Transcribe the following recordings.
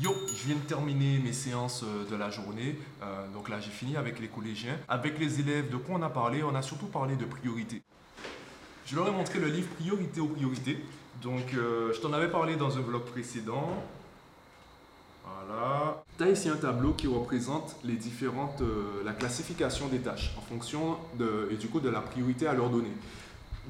Yo, je viens de terminer mes séances euh, de la journée. Euh, donc là, j'ai fini avec les collégiens. Avec les élèves, de quoi on a parlé? On a surtout parlé de priorité. Je leur ai montré le livre Priorité aux priorités. Donc, euh, je t'en avais parlé dans un vlog précédent. Voilà. Tu ici un tableau qui représente les différentes, la classification des tâches en fonction de, et du coup de la priorité à leur donner.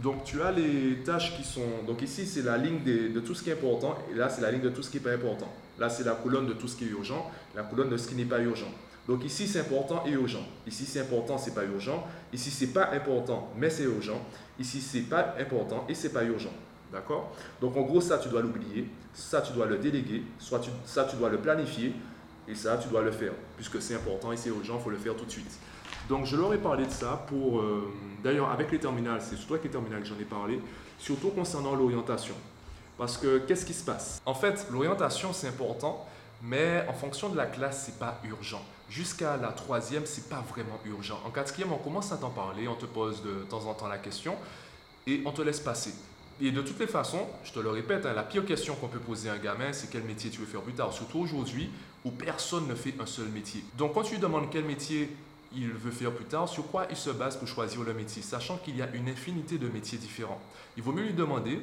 Donc, tu as les tâches qui sont. Donc, ici, c'est la ligne de tout ce qui est important. Et là, c'est la ligne de tout ce qui n'est pas important. Là, c'est la colonne de tout ce qui est urgent. La colonne de ce qui n'est pas urgent. Donc, ici, c'est important et urgent. Ici, c'est important, c'est pas urgent. Ici, c'est pas important, mais c'est urgent. Ici, c'est pas important et c'est pas urgent. D'accord? Donc, en gros, ça, tu dois l'oublier. Ça, tu dois le déléguer. Soit ça, tu dois le planifier. Et ça, tu dois le faire. Puisque c'est important et c'est urgent, il faut le faire tout de suite. Donc je leur ai parlé de ça pour, euh, d'ailleurs avec les terminales, c'est surtout avec les terminales que j'en ai parlé, surtout concernant l'orientation. Parce que qu'est-ce qui se passe? En fait, l'orientation c'est important, mais en fonction de la classe, c'est pas urgent. Jusqu'à la troisième, c'est pas vraiment urgent. En quatrième, on commence à t'en parler, on te pose de temps en temps la question et on te laisse passer. Et de toutes les façons, je te le répète, hein, la pire question qu'on peut poser à un gamin, c'est quel métier tu veux faire plus tard, surtout aujourd'hui où personne ne fait un seul métier. Donc quand tu lui demandes quel métier il veut faire plus tard, sur quoi il se base pour choisir le métier, sachant qu'il y a une infinité de métiers différents. Il vaut mieux lui demander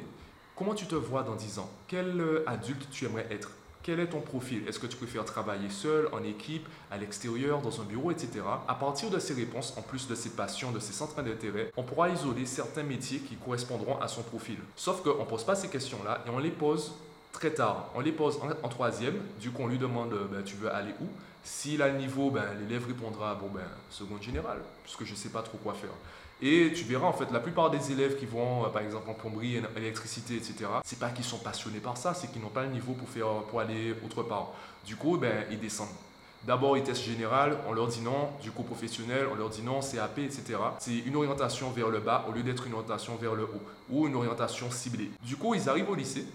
comment tu te vois dans 10 ans, quel euh, adulte tu aimerais être, quel est ton profil? Est-ce que tu préfères travailler seul, en équipe, à l'extérieur, dans un bureau, etc. À partir de ces réponses, en plus de ses passions, de ses centres d'intérêt, on pourra isoler certains métiers qui correspondront à son profil. Sauf qu'on ne pose pas ces questions-là et on les pose très tard. On les pose en, troisième, du coup on lui demande euh, ben, tu veux aller où? S'il a le niveau, ben, l'élève répondra bon ben seconde générale, puisque je ne sais pas trop quoi faire. Et tu verras en fait la plupart des élèves qui vont euh, par exemple en plomberie, en électricité, etc. C'est pas qu'ils sont passionnés par ça, c'est qu'ils n'ont pas le niveau pour faire pour aller autre part. Du coup, ben ils descendent. D'abord, ils testent général, on leur dit non. Du coup, professionnel, on leur dit non, CAP, etc. C'est une orientation vers le bas au lieu d'être une orientation vers le haut ou une orientation ciblée. Du coup, ils arrivent au lycée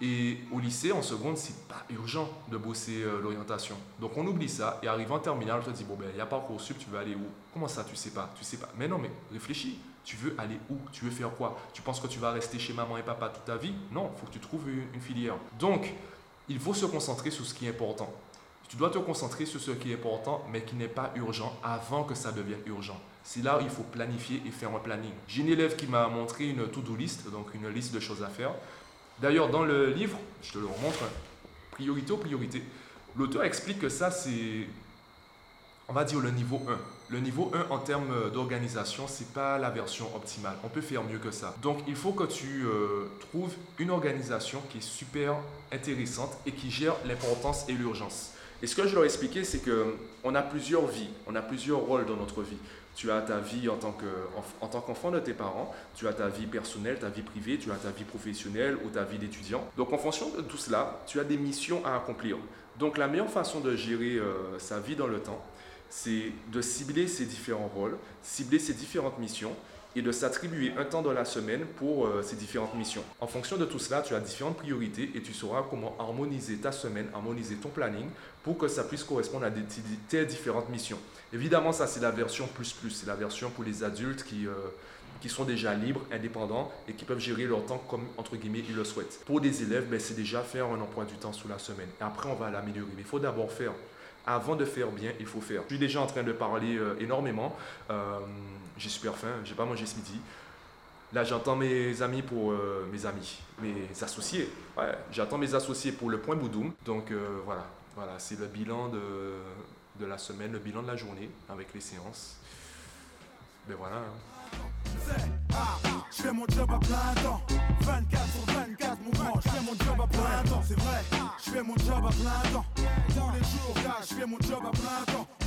et au lycée, en seconde, c'est pas urgent de bosser euh, l'orientation. Donc on oublie ça et arrive en terminale, on te dit bon ben il y a pas sup, tu veux aller où? Comment ça tu sais pas? Tu sais pas. Mais non mais réfléchis. Tu veux aller où? Tu veux faire quoi? Tu penses que tu vas rester chez maman et papa toute ta vie? Non, il faut que tu trouves une, filière. Donc il faut se concentrer sur ce qui est important. Tu dois te concentrer sur ce qui est important, mais qui n'est pas urgent avant que ça devienne urgent. C'est là où il faut planifier et faire un planning. J'ai une élève qui m'a montré une to-do list, donc une liste de choses à faire. D'ailleurs, dans le livre, je te le remontre, priorité aux priorités, l'auteur explique que ça, c'est, on va dire, le niveau 1. Le niveau 1 en termes d'organisation, ce n'est pas la version optimale. On peut faire mieux que ça. Donc, il faut que tu euh, trouves une organisation qui est super intéressante et qui gère l'importance et l'urgence. Et ce que je leur ai expliqué, c'est qu'on a plusieurs vies, on a plusieurs rôles dans notre vie. Tu as ta vie en tant, en, tant qu'enfant de tes parents, tu as ta vie personnelle, ta vie privée, tu as ta vie professionnelle ou ta vie d'étudiant. Donc en fonction de tout cela, tu as des missions à accomplir. Donc la meilleure façon de gérer euh, sa vie dans le temps, c'est de cibler ces différents rôles, cibler ces différentes missions et de s'attribuer un temps dans la semaine pour euh, ces différentes missions. En fonction de tout cela, tu as différentes priorités et tu sauras comment harmoniser ta semaine, harmoniser ton planning pour que ça puisse correspondre à des, tes différentes missions. Évidemment, ça c'est la version plus plus, c'est la version pour les adultes qui, euh, qui sont déjà libres, indépendants et qui peuvent gérer leur temps comme entre guillemets ils le souhaitent. Pour des élèves, ben, c'est déjà faire un emploi du temps sous la semaine. Et après, on va l'améliorer. Mais il faut d'abord faire avant de faire bien, il faut faire. Je suis déjà en train de parler euh, énormément. J'ai super faim, j'ai pas mangé ce midi. Là, j'entends mes amis pour euh, mes amis, mes associés. Ouais, j'attends mes associés pour le point Boudoum. Donc voilà, voilà, c'est le bilan de, de, la semaine, le bilan de la journée avec les séances. Ben voilà. Hein. Je fais mon job à plein temps. 24 sur 24, mon je fais mon job à plein temps. C'est vrai, je fais mon job à plein temps. Tous les jours, gars, je fais mon job à plein temps.